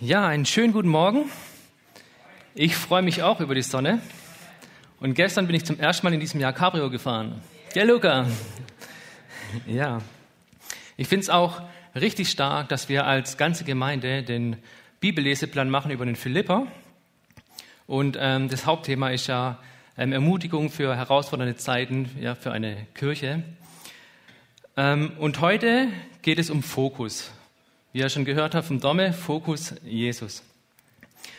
Ja, einen schönen guten Morgen. Ich freue mich auch über die Sonne. Und gestern bin ich zum ersten Mal in diesem Jahr Cabrio gefahren. Ja, Luca. Ja. Ich finde es auch richtig stark, dass wir als ganze Gemeinde den Bibelleseplan machen über den Philipper. Und ähm, das Hauptthema ist ja ähm, Ermutigung für herausfordernde Zeiten, ja, für eine Kirche. Ähm, und heute geht es um Fokus. Wie ihr schon gehört habt vom Domme, Fokus Jesus.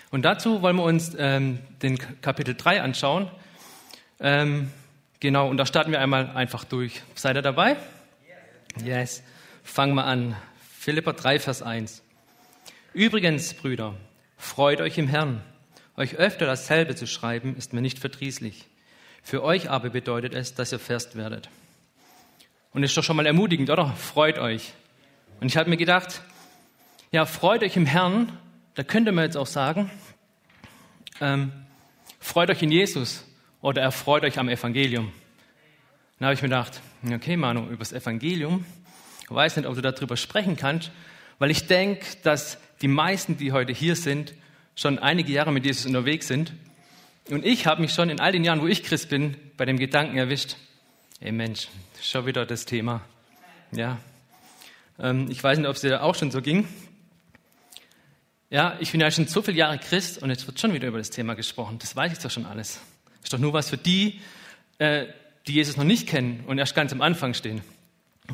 Und dazu wollen wir uns ähm, den Kapitel 3 anschauen. Ähm, genau, und da starten wir einmal einfach durch. Seid ihr dabei? Yes. Fangen wir an. Philippa 3, Vers 1. Übrigens, Brüder, freut euch im Herrn. Euch öfter dasselbe zu schreiben, ist mir nicht verdrießlich. Für euch aber bedeutet es, dass ihr fest werdet. Und ist doch schon mal ermutigend, oder? Freut euch. Und ich habe mir gedacht, ja, freut euch im Herrn, da könnte man jetzt auch sagen, ähm, freut euch in Jesus oder erfreut euch am Evangelium. Dann habe ich mir gedacht, okay, Manu, über das Evangelium, ich weiß nicht, ob du darüber sprechen kannst, weil ich denke, dass die meisten, die heute hier sind, schon einige Jahre mit Jesus unterwegs sind. Und ich habe mich schon in all den Jahren, wo ich Christ bin, bei dem Gedanken erwischt, ey Mensch, schon wieder das Thema. Ja. Ähm, ich weiß nicht, ob es dir auch schon so ging. Ja, ich bin ja schon so viele Jahre Christ und jetzt wird schon wieder über das Thema gesprochen. Das weiß ich doch schon alles. Ist doch nur was für die, äh, die Jesus noch nicht kennen und erst ganz am Anfang stehen.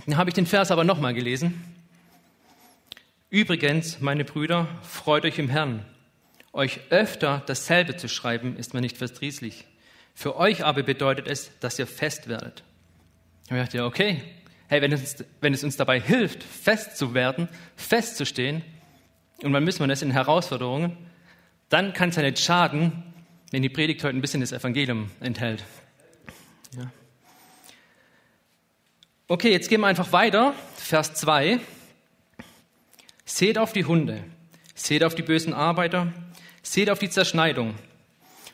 Dann habe ich den Vers aber nochmal gelesen. Übrigens, meine Brüder, freut euch im Herrn. Euch öfter dasselbe zu schreiben, ist mir nicht verdrießlich. Für euch aber bedeutet es, dass ihr fest werdet. Und ich dachte, ja, okay, hey, wenn es, wenn es uns dabei hilft, fest zu werden, festzustehen, und wann müssen wir das in Herausforderungen, dann kann es ja nicht schaden, wenn die Predigt heute ein bisschen das Evangelium enthält. Ja. Okay, jetzt gehen wir einfach weiter. Vers 2. Seht auf die Hunde, seht auf die bösen Arbeiter, seht auf die Zerschneidung.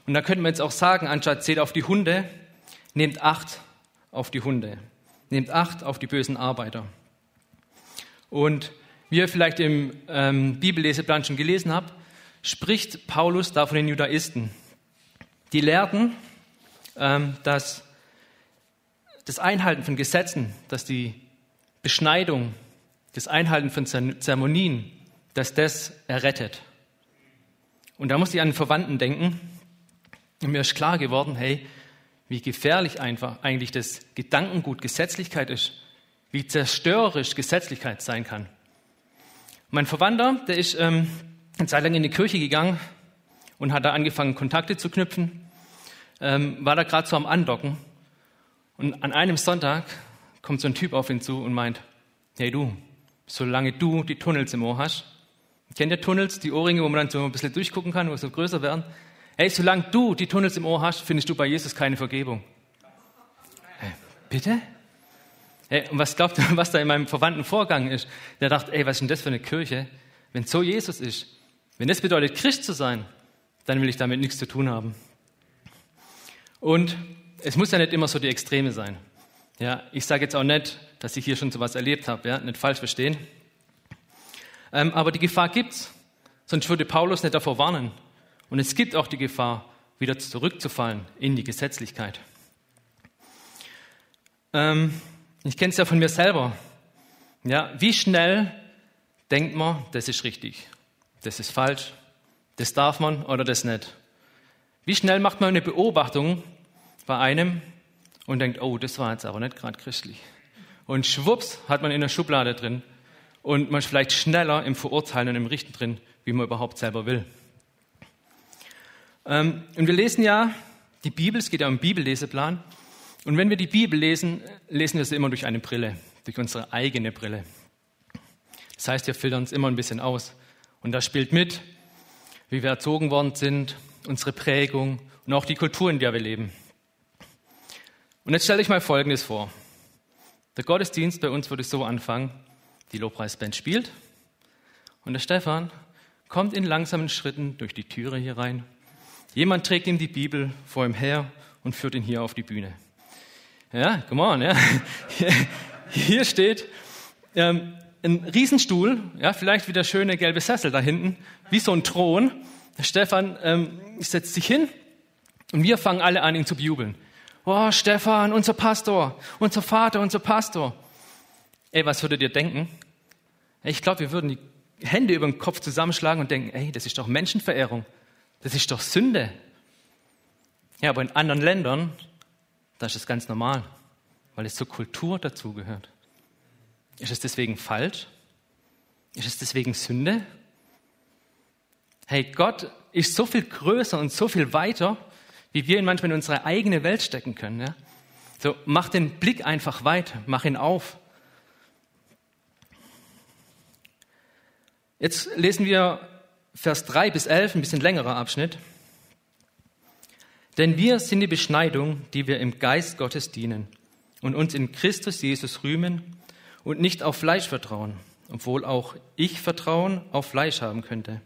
Und da könnte man jetzt auch sagen, anstatt seht auf die Hunde, nehmt Acht auf die Hunde. Nehmt Acht auf die bösen Arbeiter. Und wie ihr vielleicht im ähm, Bibelleseplan schon gelesen habt, spricht Paulus da von den Judaisten. Die lehrten, ähm, dass das Einhalten von Gesetzen, dass die Beschneidung, das Einhalten von Zeremonien, dass das errettet. Und da musste ich an den Verwandten denken. Und mir ist klar geworden, hey, wie gefährlich einfach eigentlich das Gedankengut Gesetzlichkeit ist, wie zerstörerisch Gesetzlichkeit sein kann. Mein Verwandter, der ist ähm, eine Zeit lang in die Kirche gegangen und hat da angefangen, Kontakte zu knüpfen, ähm, war da gerade so am Andocken. Und an einem Sonntag kommt so ein Typ auf ihn zu und meint, hey du, solange du die Tunnels im Ohr hast, kennt ihr Tunnels, die Ohrringe, wo man dann so ein bisschen durchgucken kann, wo sie größer werden? Hey, solange du die Tunnels im Ohr hast, findest du bei Jesus keine Vergebung. Hey, bitte? Hey, und was glaubt ihr, was da in meinem Verwandten vorgegangen ist? Der dachte, ey, was ist denn das für eine Kirche? Wenn so Jesus ist, wenn das bedeutet, Christ zu sein, dann will ich damit nichts zu tun haben. Und es muss ja nicht immer so die Extreme sein. Ja, ich sage jetzt auch nicht, dass ich hier schon sowas erlebt habe, ja, nicht falsch verstehen. Ähm, aber die Gefahr gibt's, sonst würde Paulus nicht davor warnen. Und es gibt auch die Gefahr, wieder zurückzufallen in die Gesetzlichkeit. Ähm, ich kenne es ja von mir selber. Ja, wie schnell denkt man, das ist richtig, das ist falsch, das darf man oder das nicht? Wie schnell macht man eine Beobachtung bei einem und denkt, oh, das war jetzt aber nicht gerade christlich. Und schwupps hat man in der Schublade drin und man ist vielleicht schneller im Verurteilen und im Richten drin, wie man überhaupt selber will. Ähm, und wir lesen ja die Bibel, es geht ja um Bibelleseplan. Und wenn wir die Bibel lesen, lesen wir sie immer durch eine Brille, durch unsere eigene Brille. Das heißt, wir filtern uns immer ein bisschen aus. Und da spielt mit, wie wir erzogen worden sind, unsere Prägung und auch die Kultur, in der wir leben. Und jetzt stelle ich mal Folgendes vor. Der Gottesdienst bei uns würde so anfangen, die Lobpreisband spielt und der Stefan kommt in langsamen Schritten durch die Türe hier rein. Jemand trägt ihm die Bibel vor ihm her und führt ihn hier auf die Bühne. Ja, come on, ja. Hier steht, ähm, einen Riesenstuhl, ja, vielleicht wie der schöne gelbe Sessel da hinten, wie so ein Thron. Stefan ähm, setzt sich hin und wir fangen alle an, ihn zu bejubeln. Oh, Stefan, unser Pastor, unser Vater, unser Pastor. Ey, was würdet ihr denken? Ich glaube, wir würden die Hände über den Kopf zusammenschlagen und denken, ey, das ist doch Menschenverehrung. Das ist doch Sünde. Ja, aber in anderen Ländern, da ist es ganz normal, weil es zur Kultur dazugehört. Ist es deswegen falsch? Ist es deswegen Sünde? Hey, Gott ist so viel größer und so viel weiter, wie wir ihn manchmal in unsere eigene Welt stecken können. Ja? So, mach den Blick einfach weit, mach ihn auf. Jetzt lesen wir Vers 3 bis 11, ein bisschen längerer Abschnitt. Denn wir sind die Beschneidung, die wir im Geist Gottes dienen und uns in Christus Jesus rühmen und nicht auf Fleisch vertrauen, obwohl auch ich Vertrauen auf Fleisch haben könnte.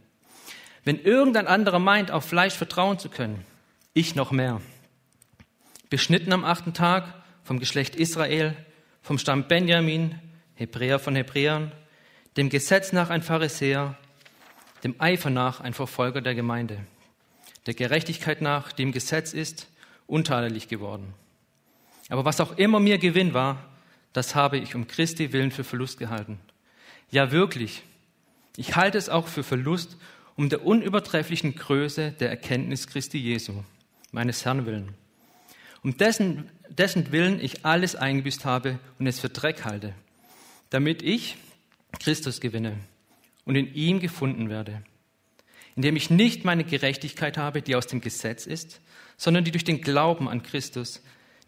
Wenn irgendein anderer meint, auf Fleisch vertrauen zu können, ich noch mehr. Beschnitten am achten Tag vom Geschlecht Israel, vom Stamm Benjamin, Hebräer von Hebräern, dem Gesetz nach ein Pharisäer, dem Eifer nach ein Verfolger der Gemeinde, der Gerechtigkeit nach, dem Gesetz ist, untadelig geworden. Aber was auch immer mir Gewinn war, das habe ich um Christi willen für Verlust gehalten. Ja, wirklich. Ich halte es auch für Verlust um der unübertrefflichen Größe der Erkenntnis Christi Jesu, meines Herrn willen. Um dessen, dessen Willen ich alles eingebüßt habe und es für Dreck halte, damit ich Christus gewinne und in ihm gefunden werde, indem ich nicht meine Gerechtigkeit habe, die aus dem Gesetz ist, sondern die durch den Glauben an Christus,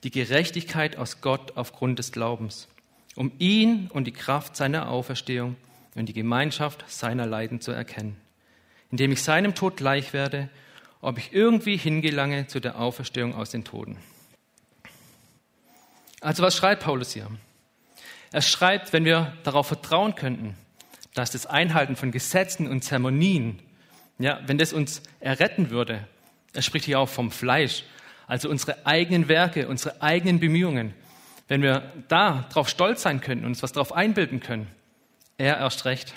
die Gerechtigkeit aus Gott aufgrund des Glaubens, um ihn und die Kraft seiner Auferstehung und die Gemeinschaft seiner Leiden zu erkennen, indem ich seinem Tod gleich werde, ob ich irgendwie hingelange zu der Auferstehung aus den Toten. Also was schreibt Paulus hier? Er schreibt, wenn wir darauf vertrauen könnten, dass das Einhalten von Gesetzen und Zeremonien, ja, wenn das uns erretten würde, er spricht hier auch vom Fleisch, also unsere eigenen Werke, unsere eigenen Bemühungen, wenn wir da drauf stolz sein könnten und uns was darauf einbilden können, er erst recht.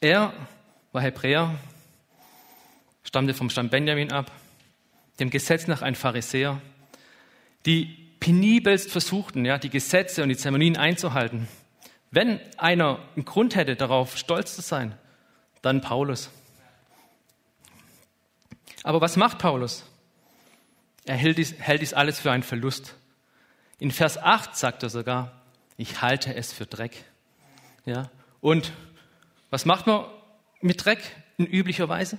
Er war Hebräer, stammte vom Stamm Benjamin ab, dem Gesetz nach ein Pharisäer, die penibelst versuchten, ja, die Gesetze und die Zeremonien einzuhalten. Wenn einer einen Grund hätte, darauf stolz zu sein, dann Paulus. Aber was macht Paulus? Er hält dies, hält dies alles für einen Verlust. In Vers 8 sagt er sogar, ich halte es für Dreck. Ja? Und was macht man mit Dreck in üblicher Weise?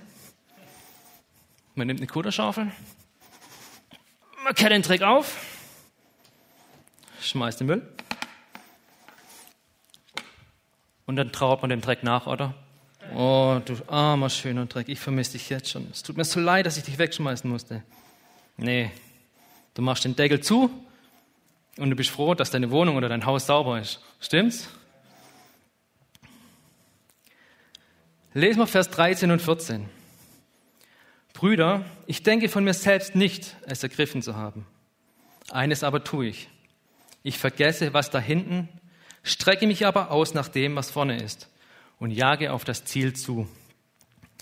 Man nimmt eine Kutterschaufel, man kehrt den Dreck auf, schmeißt den Müll und dann trauert man dem Dreck nach, oder? Oh, du armer, schöner Dreck, ich vermisse dich jetzt schon. Es tut mir so leid, dass ich dich wegschmeißen musste. Nee, du machst den Deckel zu und du bist froh, dass deine Wohnung oder dein Haus sauber ist. Stimmt's? Lesen wir Vers 13 und 14. Brüder, ich denke von mir selbst nicht, es ergriffen zu haben. Eines aber tue ich. Ich vergesse, was da hinten, strecke mich aber aus nach dem, was vorne ist und jage auf das Ziel zu.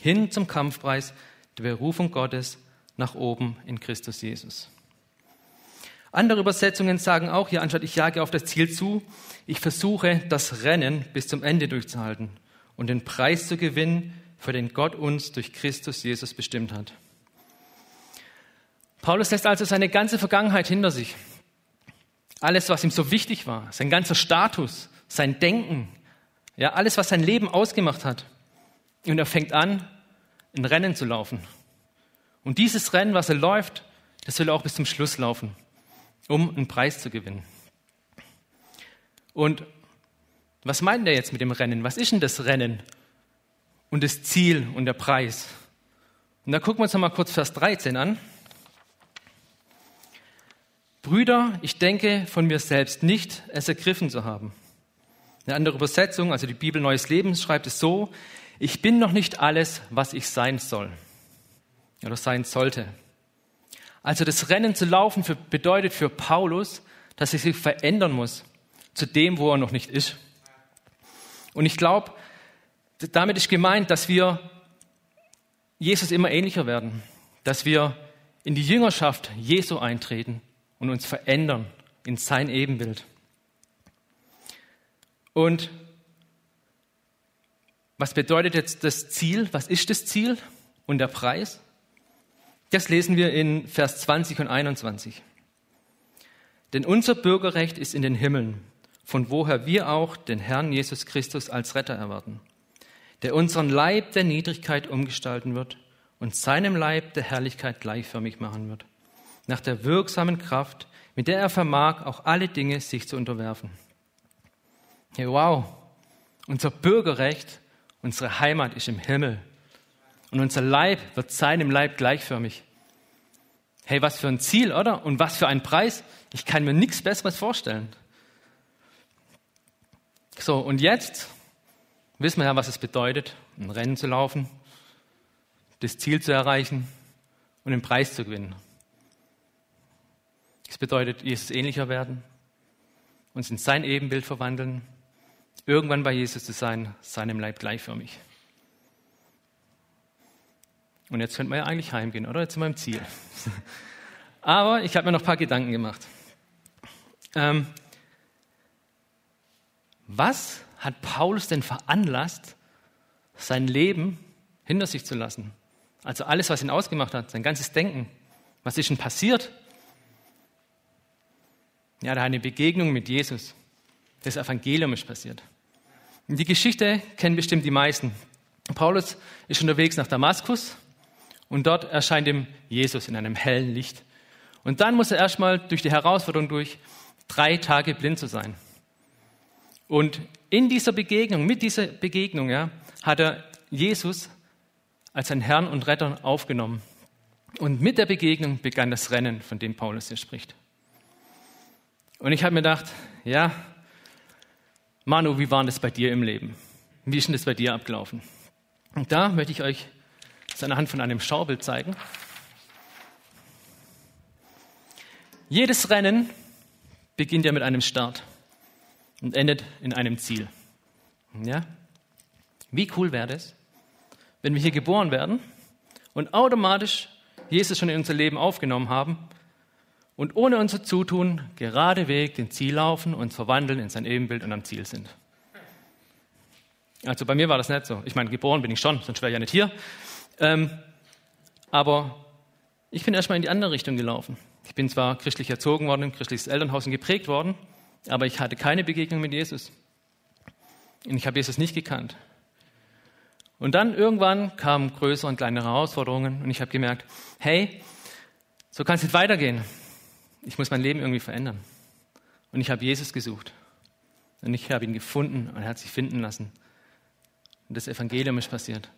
Hin zum Kampfpreis der Berufung Gottes nach oben in Christus Jesus. Andere Übersetzungen sagen auch hier, anstatt ich jage auf das Ziel zu, ich versuche das Rennen bis zum Ende durchzuhalten und den Preis zu gewinnen, für den Gott uns durch Christus Jesus bestimmt hat. Paulus lässt also seine ganze Vergangenheit hinter sich. Alles, was ihm so wichtig war, sein ganzer Status, sein Denken, ja, alles, was sein Leben ausgemacht hat. Und er fängt an, ein Rennen zu laufen. Und dieses Rennen, was er läuft, das will er auch bis zum Schluss laufen, um einen Preis zu gewinnen. Und was meint er jetzt mit dem Rennen? Was ist denn das Rennen und das Ziel und der Preis? Und da gucken wir uns noch mal kurz Vers 13 an. Brüder, ich denke von mir selbst nicht, es ergriffen zu haben. Eine andere Übersetzung, also die Bibel Neues Leben, schreibt es so, ich bin noch nicht alles, was ich sein soll oder sein sollte. Also das Rennen zu laufen für, bedeutet für Paulus, dass er sich verändern muss zu dem, wo er noch nicht ist. Und ich glaube, damit ist gemeint, dass wir Jesus immer ähnlicher werden, dass wir in die Jüngerschaft Jesu eintreten und uns verändern in sein Ebenbild. Und was bedeutet jetzt das Ziel? Was ist das Ziel und der Preis? Das lesen wir in Vers 20 und 21. Denn unser Bürgerrecht ist in den Himmeln, von woher wir auch den Herrn Jesus Christus als Retter erwarten, der unseren Leib der Niedrigkeit umgestalten wird und seinem Leib der Herrlichkeit gleichförmig machen wird, nach der wirksamen Kraft, mit der er vermag, auch alle Dinge sich zu unterwerfen. Hey, wow, unser Bürgerrecht, unsere Heimat ist im Himmel und unser Leib wird seinem Leib gleichförmig. Hey, was für ein Ziel, oder? Und was für ein Preis. Ich kann mir nichts Besseres vorstellen. So, und jetzt wissen wir ja, was es bedeutet, ein Rennen zu laufen, das Ziel zu erreichen und den Preis zu gewinnen. Es bedeutet, Jesus ähnlicher werden, uns in sein Ebenbild verwandeln, irgendwann bei Jesus zu sein, seinem Leib gleichförmig. Und jetzt könnte man ja eigentlich heimgehen, oder? Wir im Ziel. Aber ich habe mir noch ein paar Gedanken gemacht. Ähm, was hat Paulus denn veranlasst, sein Leben hinter sich zu lassen? Also alles, was ihn ausgemacht hat, sein ganzes Denken. Was ist denn passiert? Ja, da eine Begegnung mit Jesus. Das Evangelium ist passiert. Die Geschichte kennen bestimmt die meisten. Paulus ist unterwegs nach Damaskus und dort erscheint ihm Jesus in einem hellen Licht. Und dann muss er erstmal durch die Herausforderung durch, drei Tage blind zu sein. Und in dieser Begegnung, mit dieser Begegnung, ja, hat er Jesus als sein Herrn und Retter aufgenommen. Und mit der Begegnung begann das Rennen, von dem Paulus hier spricht. Und ich habe mir gedacht, ja, Manu, wie war das bei dir im Leben? Wie ist denn das bei dir abgelaufen? Und da möchte ich euch das anhand von einem Schaubild zeigen. Jedes Rennen beginnt ja mit einem Start und endet in einem Ziel. Ja? Wie cool wäre es, wenn wir hier geboren werden und automatisch Jesus schon in unser Leben aufgenommen haben und ohne unser Zutun gerade Weg den Ziel laufen, uns verwandeln in sein Ebenbild und am Ziel sind. Also bei mir war das nicht so. Ich meine, geboren bin ich schon, sonst wäre ich ja nicht hier. Ähm, aber ich bin erstmal in die andere Richtung gelaufen. Ich bin zwar christlich erzogen worden, christliches Elternhaus und geprägt worden, aber ich hatte keine Begegnung mit Jesus. Und ich habe Jesus nicht gekannt. Und dann irgendwann kamen größere und kleinere Herausforderungen und ich habe gemerkt, hey, so kann es nicht weitergehen ich muss mein Leben irgendwie verändern. Und ich habe Jesus gesucht. Und ich habe ihn gefunden und er hat sich finden lassen. Und das Evangelium ist passiert.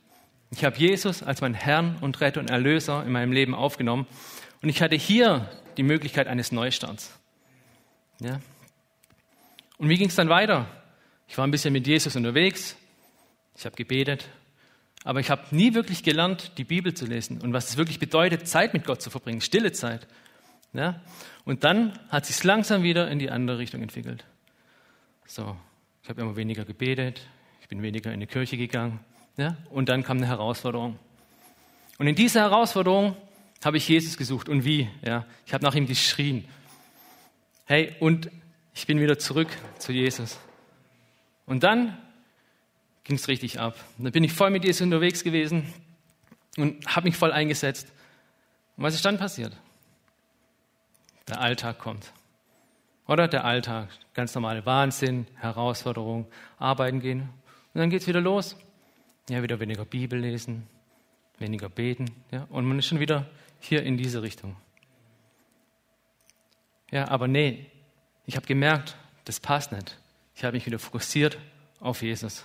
Ich habe Jesus als meinen Herrn und Retter und Erlöser in meinem Leben aufgenommen. Und ich hatte hier die Möglichkeit eines Neustarts. Ja? Und wie ging es dann weiter? Ich war ein bisschen mit Jesus unterwegs. Ich habe gebetet. Aber ich habe nie wirklich gelernt, die Bibel zu lesen und was es wirklich bedeutet, Zeit mit Gott zu verbringen, stille Zeit. Ja? Und dann hat sich langsam wieder in die andere Richtung entwickelt. So, ich habe immer weniger gebetet, ich bin weniger in die Kirche gegangen. Ja? Und dann kam eine Herausforderung. Und in dieser Herausforderung habe ich Jesus gesucht. Und wie? Ja? Ich habe nach ihm geschrien. Hey, und ich bin wieder zurück zu Jesus. Und dann ging es richtig ab. Und dann bin ich voll mit Jesus unterwegs gewesen und habe mich voll eingesetzt. Und was ist dann passiert? Der Alltag kommt. Oder der Alltag, ganz normale Wahnsinn, Herausforderung, arbeiten gehen. Und dann geht es wieder los. Ja, wieder weniger Bibel lesen, weniger beten. Ja, und man ist schon wieder hier in diese Richtung. Ja, aber nee, ich habe gemerkt, das passt nicht. Ich habe mich wieder fokussiert auf Jesus.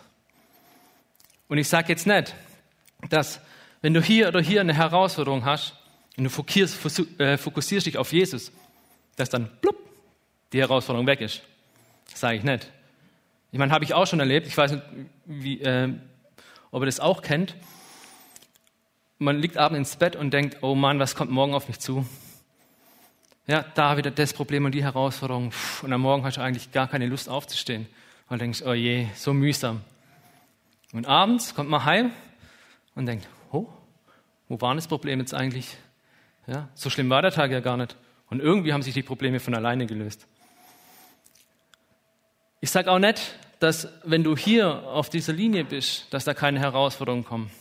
Und ich sage jetzt nicht, dass wenn du hier oder hier eine Herausforderung hast und du fokussierst, fokussierst dich auf Jesus, dass dann blub, die Herausforderung weg ist. Das sage ich nicht. Ich meine, habe ich auch schon erlebt. Ich weiß nicht, wie, äh, ob ihr das auch kennt. Man liegt abends ins Bett und denkt, oh Mann, was kommt morgen auf mich zu? Ja, da wieder das Problem und die Herausforderung. Und am Morgen hast du eigentlich gar keine Lust aufzustehen. Und denkst, oh je, so mühsam. Und abends kommt man heim und denkt, oh, wo war das Problem jetzt eigentlich? Ja, so schlimm war der Tag ja gar nicht. Und irgendwie haben sich die Probleme von alleine gelöst. Ich sage auch nicht, dass wenn du hier auf dieser Linie bist, dass da keine Herausforderungen kommen.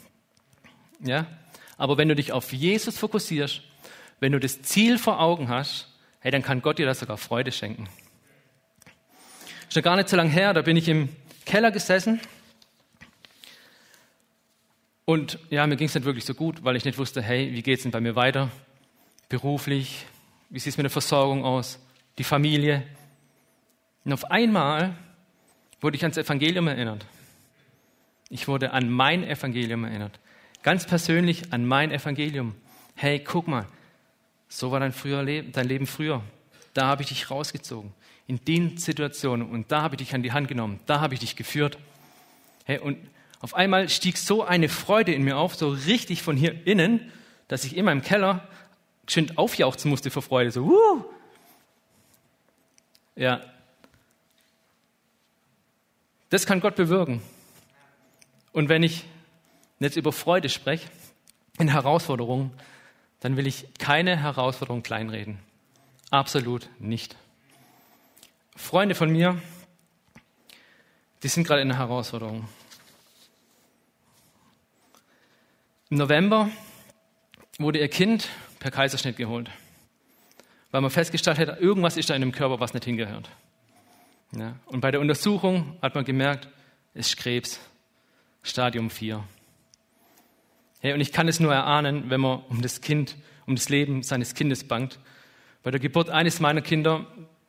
Ja? Aber wenn du dich auf Jesus fokussierst, wenn du das Ziel vor Augen hast, hey, dann kann Gott dir das sogar Freude schenken. Schon gar nicht so lange her, da bin ich im Keller gesessen und ja, mir ging es nicht wirklich so gut, weil ich nicht wusste, hey, wie es denn bei mir weiter? Beruflich, wie sieht es mit der Versorgung aus? Die Familie. Und auf einmal wurde ich ans Evangelium erinnert. Ich wurde an mein Evangelium erinnert. Ganz persönlich an mein Evangelium. Hey, guck mal, so war dein, früher Leben, dein Leben früher. Da habe ich dich rausgezogen. In den Situationen. Und da habe ich dich an die Hand genommen. Da habe ich dich geführt. Hey, und auf einmal stieg so eine Freude in mir auf, so richtig von hier innen, dass ich in meinem Keller schön aufjauchzen musste vor Freude. So, wuh! Ja. Das kann Gott bewirken. Und wenn ich jetzt über Freude spreche, in Herausforderungen, dann will ich keine Herausforderung kleinreden. Absolut nicht. Freunde von mir, die sind gerade in einer Herausforderung. Im November wurde ihr Kind per Kaiserschnitt geholt, weil man festgestellt hat, irgendwas ist da in dem Körper, was nicht hingehört. Ja, und bei der Untersuchung hat man gemerkt, es ist Krebs, Stadium 4. Hey, und ich kann es nur erahnen, wenn man um das Kind, um das Leben seines Kindes bangt. Bei der Geburt eines meiner Kinder,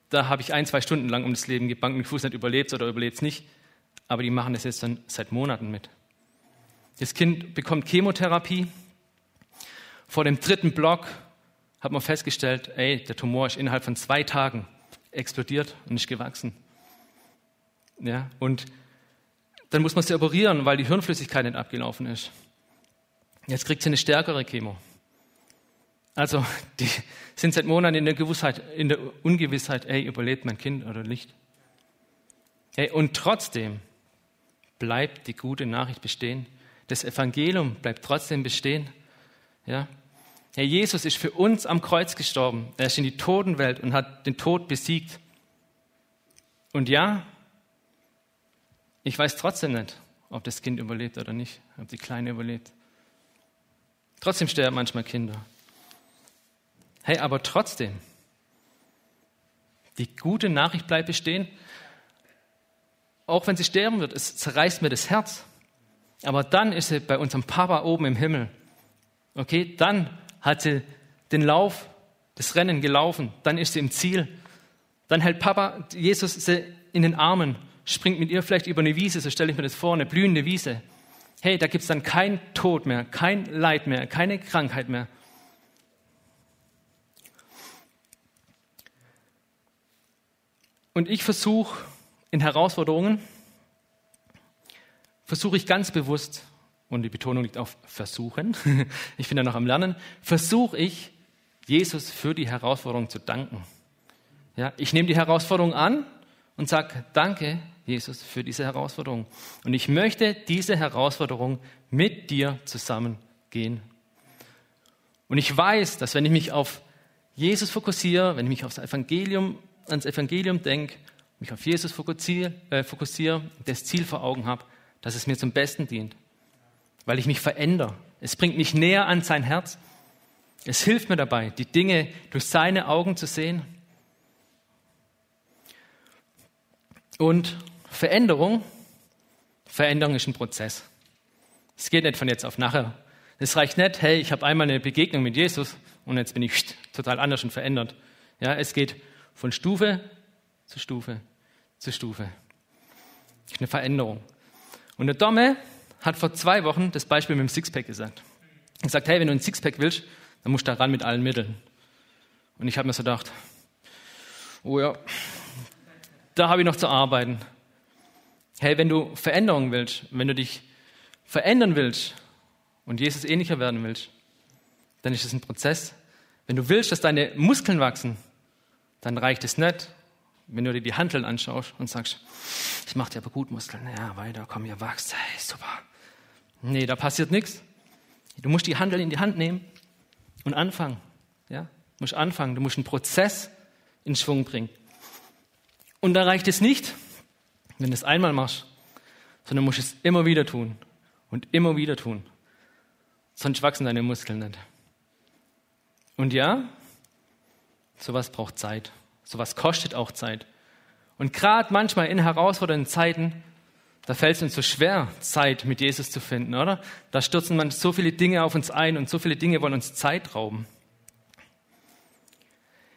da habe ich ein, zwei Stunden lang um das Leben und ich wusste nicht, überlebt oder überlebt es nicht. Aber die machen das jetzt dann seit Monaten mit. Das Kind bekommt Chemotherapie. Vor dem dritten Block hat man festgestellt, ey, der Tumor ist innerhalb von zwei Tagen explodiert und ist gewachsen. Ja, und dann muss man sie operieren, weil die Hirnflüssigkeit nicht abgelaufen ist. Jetzt kriegt sie eine stärkere Chemo. Also, die sind seit Monaten in der, Gewissheit, in der Ungewissheit, ey, überlebt mein Kind oder nicht? Ey, und trotzdem bleibt die gute Nachricht bestehen. Das Evangelium bleibt trotzdem bestehen. Ja? Herr Jesus ist für uns am Kreuz gestorben. Er ist in die Totenwelt und hat den Tod besiegt. Und ja, ich weiß trotzdem nicht, ob das Kind überlebt oder nicht, ob die Kleine überlebt. Trotzdem sterben manchmal Kinder. Hey, aber trotzdem, die gute Nachricht bleibt bestehen. Auch wenn sie sterben wird, es zerreißt mir das Herz. Aber dann ist sie bei unserem Papa oben im Himmel. Okay, dann hat sie den Lauf, das Rennen gelaufen. Dann ist sie im Ziel. Dann hält Papa Jesus sie in den Armen, springt mit ihr vielleicht über eine Wiese, so stelle ich mir das vor, eine blühende Wiese. Hey, da gibt es dann kein Tod mehr, kein Leid mehr, keine Krankheit mehr. Und ich versuche in Herausforderungen, versuche ich ganz bewusst, und die Betonung liegt auf versuchen, ich bin ja noch am Lernen, versuche ich, Jesus für die Herausforderung zu danken. Ja, ich nehme die Herausforderung an und sage, danke, Jesus, für diese Herausforderung. Und ich möchte diese Herausforderung mit dir zusammen gehen. Und ich weiß, dass wenn ich mich auf Jesus fokussiere, wenn ich mich aufs Evangelium, ans Evangelium denke, mich auf Jesus fokussiere, äh, fokussiere, das Ziel vor Augen habe, dass es mir zum Besten dient, weil ich mich verändere. Es bringt mich näher an sein Herz. Es hilft mir dabei, die Dinge durch seine Augen zu sehen. Und Veränderung, Veränderung ist ein Prozess. Es geht nicht von jetzt auf nachher. Es reicht nicht, hey, ich habe einmal eine Begegnung mit Jesus und jetzt bin ich total anders und verändert. Ja, es geht von Stufe zu Stufe zu Stufe. Das ist eine Veränderung. Und der Domme hat vor zwei Wochen das Beispiel mit dem Sixpack gesagt. Er sagt, hey, wenn du ein Sixpack willst, dann musst du da ran mit allen Mitteln. Und ich habe mir so gedacht, oh ja, da habe ich noch zu arbeiten. Hey, wenn du Veränderungen willst, wenn du dich verändern willst und Jesus ähnlicher werden willst, dann ist es ein Prozess. Wenn du willst, dass deine Muskeln wachsen, dann reicht es nicht, wenn du dir die Handeln anschaust und sagst, ich mache dir aber gut Muskeln, ja, weiter, komm, ihr wachst, hey, super. Nee, da passiert nichts. Du musst die Handeln in die Hand nehmen und anfangen. Ja? Du musst anfangen, du musst einen Prozess in Schwung bringen. Und da reicht es nicht, wenn du es einmal machst, sondern musst es immer wieder tun und immer wieder tun. Sonst wachsen deine Muskeln nicht. Und ja, sowas braucht Zeit. Sowas kostet auch Zeit. Und gerade manchmal in herausfordernden Zeiten, da fällt es uns so schwer, Zeit mit Jesus zu finden, oder? Da stürzen man so viele Dinge auf uns ein und so viele Dinge wollen uns Zeit rauben.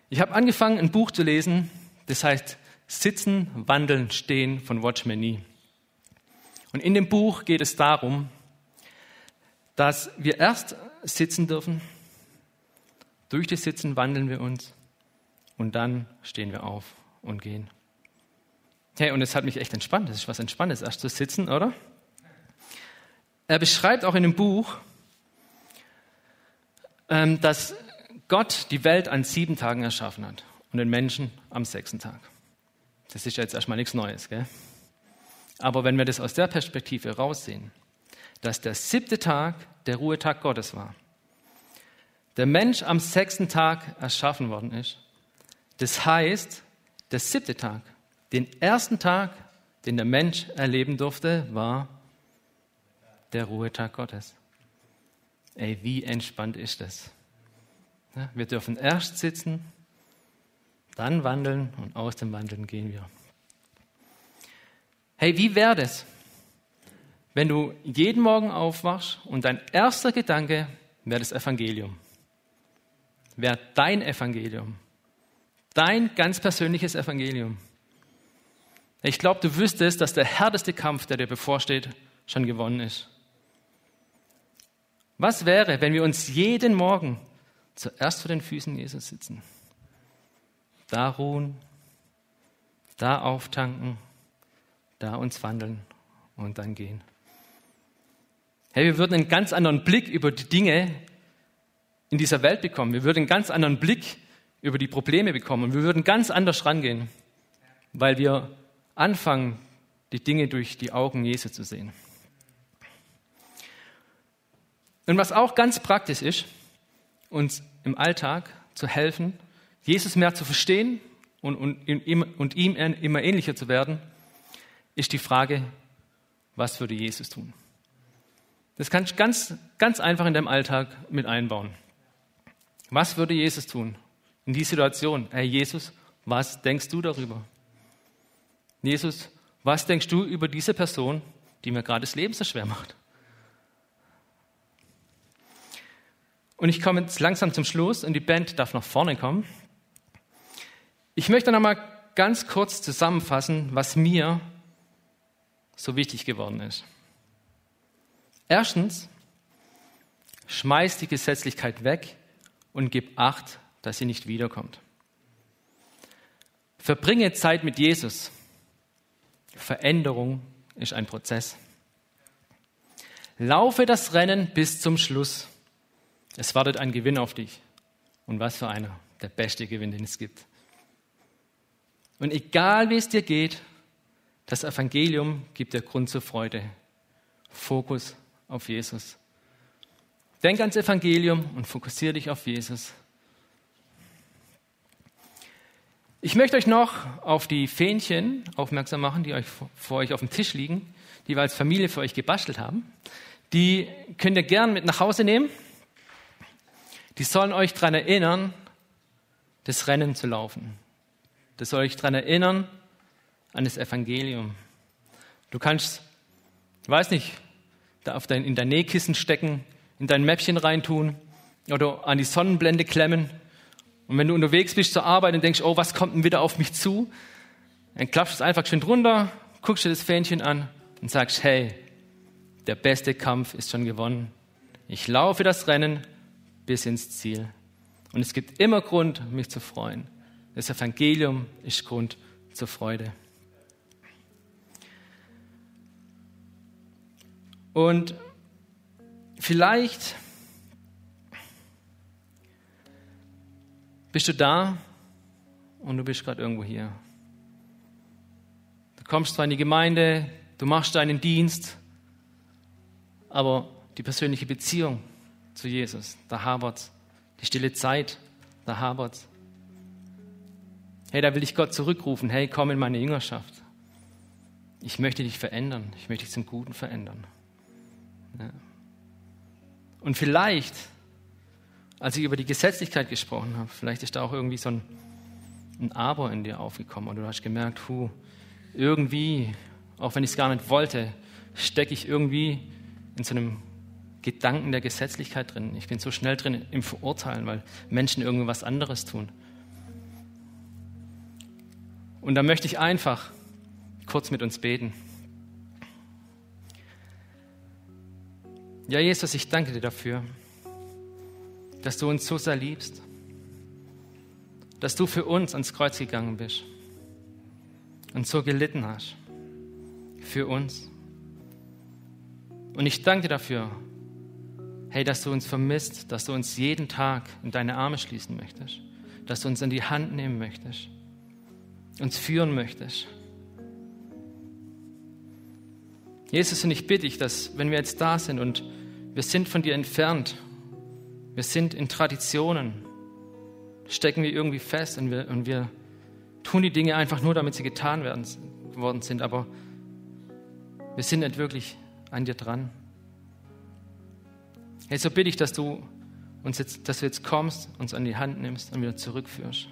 Ich habe angefangen, ein Buch zu lesen, das heißt Sitzen, Wandeln, Stehen von Watchman Nee. Und in dem Buch geht es darum, dass wir erst sitzen dürfen, durch das Sitzen wandeln wir uns und dann stehen wir auf und gehen. Hey, und es hat mich echt entspannt. Das ist was Entspanntes, erst zu sitzen, oder? Er beschreibt auch in dem Buch, ähm, dass Gott die Welt an sieben Tagen erschaffen hat und den Menschen am sechsten Tag. Das ist jetzt erstmal nichts Neues, gell? Aber wenn wir das aus der Perspektive raussehen, dass der siebte Tag der Ruhetag Gottes war, der Mensch am sechsten Tag erschaffen worden ist, das heißt, der siebte Tag, den ersten Tag, den der Mensch erleben durfte, war der Ruhetag Gottes. Ey, wie entspannt ist das? Wir dürfen erst sitzen, dann wandeln und aus dem Wandeln gehen wir. Hey, wie wäre das, wenn du jeden Morgen aufwachst und dein erster Gedanke wäre das Evangelium? Wäre dein Evangelium. Dein ganz persönliches Evangelium. Ich glaube, du wüsstest, dass der härteste Kampf, der dir bevorsteht, schon gewonnen ist. Was wäre, wenn wir uns jeden Morgen zuerst vor den Füßen Jesus sitzen? Da ruhen, da auftanken, da uns wandeln und dann gehen. Hey, wir würden einen ganz anderen Blick über die Dinge in dieser Welt bekommen. Wir würden einen ganz anderen Blick über die Probleme bekommen. Und wir würden ganz anders rangehen, weil wir anfangen, die Dinge durch die Augen Jesu zu sehen. Und was auch ganz praktisch ist, uns im Alltag zu helfen, Jesus mehr zu verstehen und, und, und ihm immer ähnlicher zu werden, ist die Frage, was würde Jesus tun? Das kannst du ganz, ganz einfach in deinem Alltag mit einbauen. Was würde Jesus tun? in die Situation, Herr Jesus, was denkst du darüber? Jesus, was denkst du über diese Person, die mir gerade das Leben so schwer macht? Und ich komme jetzt langsam zum Schluss und die Band darf nach vorne kommen. Ich möchte noch mal ganz kurz zusammenfassen, was mir so wichtig geworden ist. Erstens, schmeiß die Gesetzlichkeit weg und gib Acht dass sie nicht wiederkommt. Verbringe Zeit mit Jesus. Veränderung ist ein Prozess. Laufe das Rennen bis zum Schluss. Es wartet ein Gewinn auf dich. Und was für einer. Der beste Gewinn, den es gibt. Und egal wie es dir geht, das Evangelium gibt dir Grund zur Freude. Fokus auf Jesus. Denk ans Evangelium und fokussiere dich auf Jesus. Ich möchte euch noch auf die Fähnchen aufmerksam machen, die euch vor euch auf dem Tisch liegen, die wir als Familie für euch gebastelt haben. Die könnt ihr gern mit nach Hause nehmen. Die sollen euch daran erinnern, das Rennen zu laufen. Das soll euch daran erinnern an das Evangelium. Du kannst, weiß nicht, da auf dein, in dein Nähkissen stecken, in dein Mäppchen reintun oder an die Sonnenblende klemmen und wenn du unterwegs bist zur Arbeit und denkst, oh, was kommt denn wieder auf mich zu? Dann klappst du es einfach schön drunter, guckst dir das Fähnchen an und sagst, hey, der beste Kampf ist schon gewonnen. Ich laufe das Rennen bis ins Ziel. Und es gibt immer Grund, mich zu freuen. Das Evangelium ist Grund zur Freude. Und vielleicht Bist du da und du bist gerade irgendwo hier? kommst zwar in die Gemeinde, du machst deinen Dienst, aber die persönliche Beziehung zu Jesus, da habert's. Die stille Zeit, da habert's. Hey, da will ich Gott zurückrufen. Hey, komm in meine Jüngerschaft. Ich möchte dich verändern. Ich möchte dich zum Guten verändern. Ja. Und vielleicht, als ich über die Gesetzlichkeit gesprochen habe, vielleicht ist da auch irgendwie so ein, ein Aber in dir aufgekommen und du hast gemerkt, hu, irgendwie, auch wenn ich es gar nicht wollte, stecke ich irgendwie in so einem Gedanken der Gesetzlichkeit drin. Ich bin so schnell drin im Verurteilen, weil Menschen irgendwas anderes tun. Und da möchte ich einfach kurz mit uns beten. Ja, Jesus, ich danke dir dafür, dass du uns so sehr liebst, dass du für uns ans Kreuz gegangen bist und so gelitten hast für uns. Und ich danke dir dafür, hey, dass du uns vermisst, dass du uns jeden Tag in deine Arme schließen möchtest, dass du uns in die Hand nehmen möchtest, uns führen möchtest. Jesus, und ich bitte dich, dass wenn wir jetzt da sind und wir sind von dir entfernt, wir sind in Traditionen, stecken wir irgendwie fest und wir, und wir tun die Dinge einfach nur, damit sie getan werden, worden sind, aber wir sind nicht wirklich an dir dran. Hey, so bitte ich, dass du uns jetzt, dass du jetzt kommst, uns an die Hand nimmst und wieder zurückführst.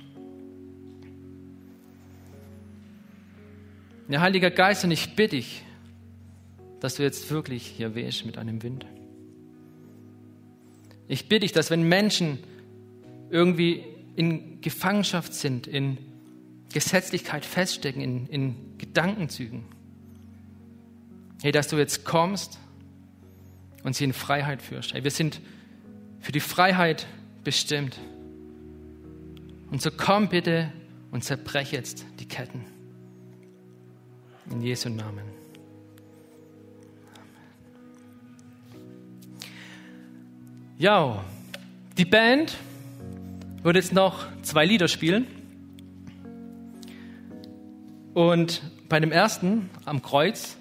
Ja, Heiliger Geist, und ich bitte dich, dass du jetzt wirklich hier wehst mit einem Wind. Ich bitte dich, dass wenn Menschen irgendwie in Gefangenschaft sind, in Gesetzlichkeit feststecken, in, in Gedankenzügen, hey, dass du jetzt kommst und sie in Freiheit führst. Hey, wir sind für die Freiheit bestimmt. Und so komm bitte und zerbrech jetzt die Ketten. In Jesu Namen. Ja, die Band wird jetzt noch zwei Lieder spielen. Und bei dem ersten am Kreuz,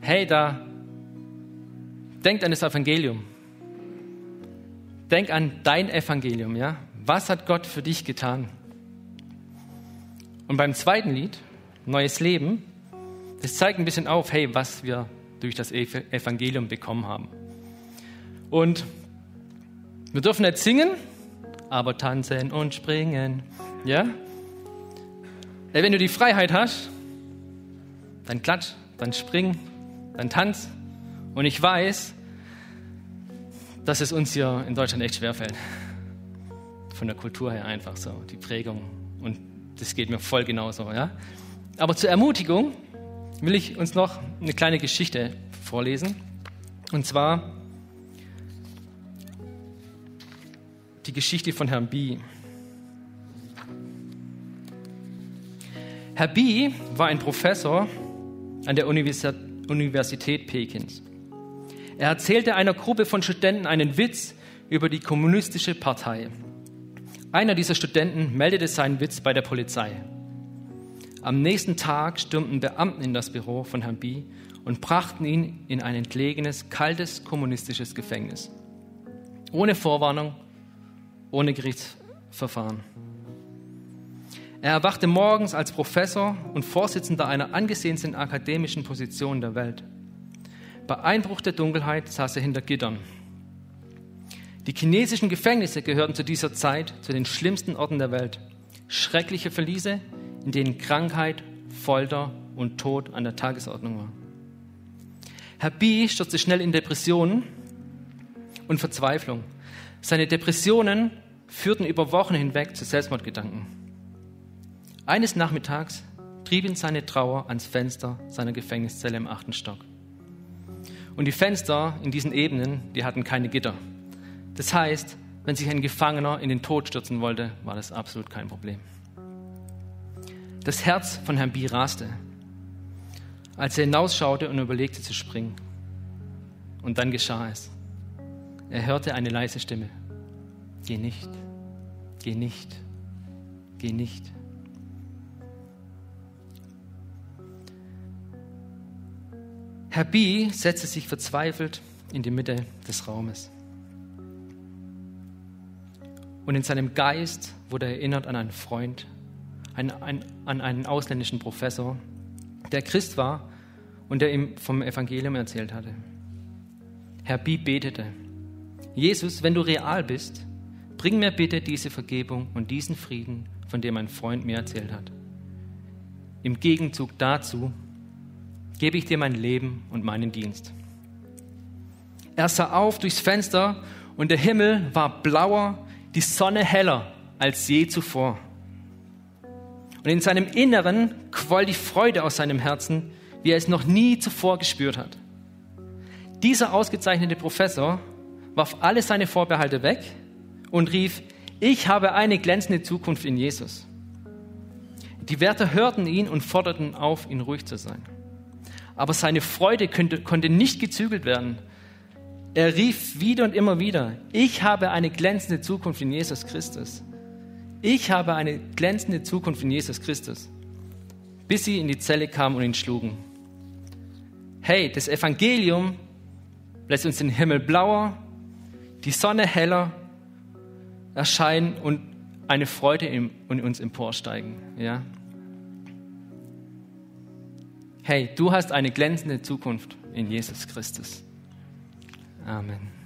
hey, da denkt an das Evangelium. Denk an dein Evangelium, ja? Was hat Gott für dich getan? Und beim zweiten Lied, Neues Leben, das zeigt ein bisschen auf, hey, was wir durch das Evangelium bekommen haben. Und wir dürfen nicht singen, aber tanzen und springen. Ja? Wenn du die Freiheit hast, dann klatsch, dann spring, dann tanz. Und ich weiß, dass es uns hier in Deutschland echt schwerfällt. Von der Kultur her einfach so, die Prägung. Und das geht mir voll genauso. Ja? Aber zur Ermutigung will ich uns noch eine kleine Geschichte vorlesen. Und zwar die Geschichte von Herrn B. Herr B war ein Professor an der Universität Pekins. Er erzählte einer Gruppe von Studenten einen Witz über die kommunistische Partei. Einer dieser Studenten meldete seinen Witz bei der Polizei. Am nächsten Tag stürmten Beamten in das Büro von Herrn B und brachten ihn in ein entlegenes, kaltes kommunistisches Gefängnis. Ohne Vorwarnung ohne Gerichtsverfahren. Er erwachte morgens als Professor und Vorsitzender einer angesehensten akademischen Position der Welt. Bei Einbruch der Dunkelheit saß er hinter Gittern. Die chinesischen Gefängnisse gehörten zu dieser Zeit zu den schlimmsten Orten der Welt. Schreckliche Verliese, in denen Krankheit, Folter und Tod an der Tagesordnung war. Herr B stürzte schnell in Depressionen und Verzweiflung. Seine Depressionen führten über Wochen hinweg zu Selbstmordgedanken. Eines Nachmittags trieb ihn seine Trauer ans Fenster seiner Gefängniszelle im achten Stock. Und die Fenster in diesen Ebenen, die hatten keine Gitter. Das heißt, wenn sich ein Gefangener in den Tod stürzen wollte, war das absolut kein Problem. Das Herz von Herrn B. raste, als er hinausschaute und überlegte zu springen. Und dann geschah es. Er hörte eine leise Stimme. Geh nicht, geh nicht, geh nicht. Herr B. setzte sich verzweifelt in die Mitte des Raumes. Und in seinem Geist wurde er erinnert an einen Freund, ein, ein, an einen ausländischen Professor, der Christ war und der ihm vom Evangelium erzählt hatte. Herr B. betete, Jesus, wenn du real bist, bring mir bitte diese Vergebung und diesen Frieden, von dem mein Freund mir erzählt hat. Im Gegenzug dazu gebe ich dir mein Leben und meinen Dienst. Er sah auf durchs Fenster und der Himmel war blauer, die Sonne heller als je zuvor. Und in seinem Inneren quoll die Freude aus seinem Herzen, wie er es noch nie zuvor gespürt hat. Dieser ausgezeichnete Professor warf alle seine Vorbehalte weg und rief, ich habe eine glänzende Zukunft in Jesus. Die Wärter hörten ihn und forderten auf, ihn ruhig zu sein. Aber seine Freude könnte, konnte nicht gezügelt werden. Er rief wieder und immer wieder, ich habe eine glänzende Zukunft in Jesus Christus. Ich habe eine glänzende Zukunft in Jesus Christus. Bis sie in die Zelle kamen und ihn schlugen. Hey, das Evangelium lässt uns den Himmel blauer, die Sonne heller erscheinen und eine Freude in, uns emporsteigen. Ja? Hey, du hast eine glänzende Zukunft in Jesus Christus. Amen.